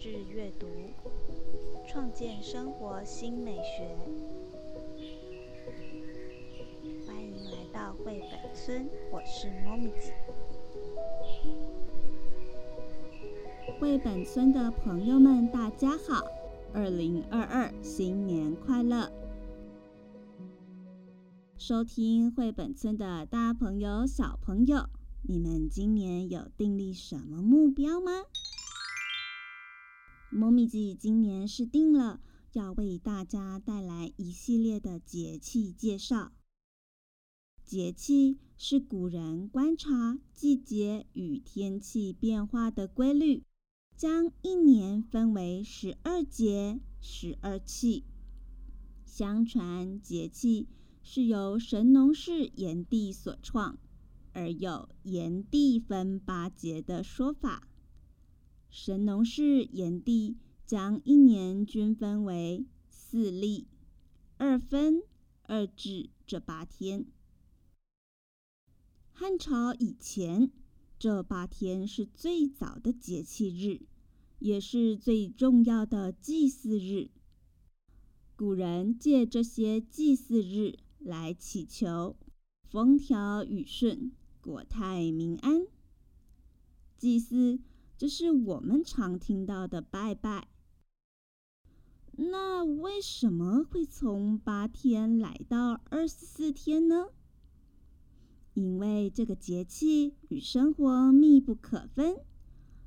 日阅读，创建生活新美学。欢迎来到绘本村，我是猫咪子。绘本村的朋友们，大家好！二零二二新年快乐！收听绘本村的大朋友、小朋友，你们今年有订立什么目标吗？猫咪记今年是定了要为大家带来一系列的节气介绍。节气是古人观察季节与天气变化的规律，将一年分为十二节、十二气。相传节气。是由神农氏炎帝所创，而有炎帝分八节的说法。神农氏炎帝将一年均分为四历、二分、二至这八天。汉朝以前，这八天是最早的节气日，也是最重要的祭祀日。古人借这些祭祀日。来祈求风调雨顺、国泰民安。祭祀，这是我们常听到的拜拜。那为什么会从八天来到二十四天呢？因为这个节气与生活密不可分，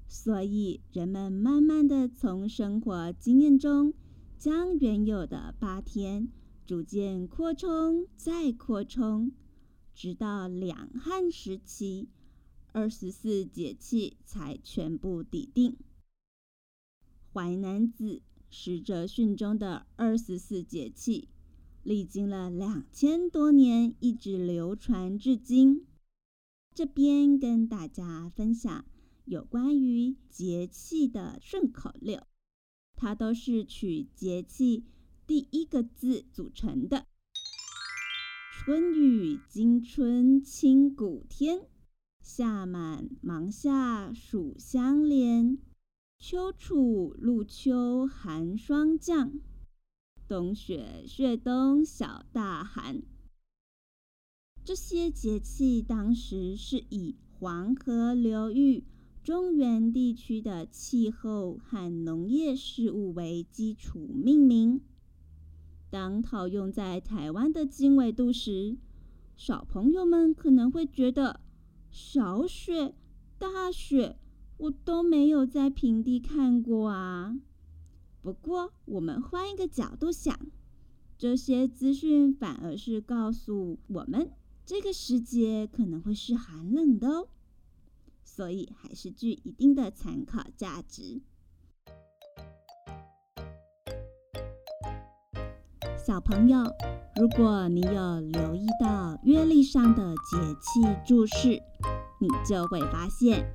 所以人们慢慢的从生活经验中，将原有的八天。逐渐扩充，再扩充，直到两汉时期，二十四节气才全部抵定。《淮南子·使者训》中的二十四节气，历经了两千多年，一直流传至今。这边跟大家分享有关于节气的顺口溜，它都是取节气。第一个字组成的：春雨惊春清谷天，夏满芒夏暑相连，秋处露秋寒霜降，冬雪雪冬小大寒。这些节气当时是以黄河流域中原地区的气候和农业事务为基础命名。当套用在台湾的经纬度时，小朋友们可能会觉得小雪、大雪我都没有在平地看过啊。不过，我们换一个角度想，这些资讯反而是告诉我们，这个时节可能会是寒冷的哦，所以还是具一定的参考价值。小朋友，如果你有留意到月历上的节气注释，你就会发现，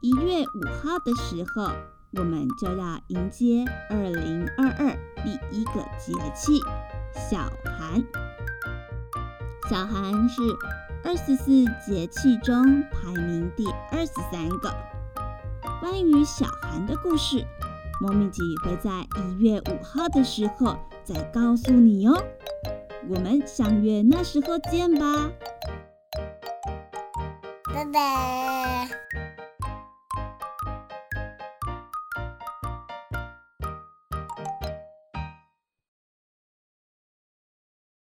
一月五号的时候，我们就要迎接二零二二第一个节气小寒。小寒是二十四节气中排名第二十三个。关于小寒的故事，猫咪姐会在一月五号的时候。再告诉你哦，我们相约那时候见吧，拜拜。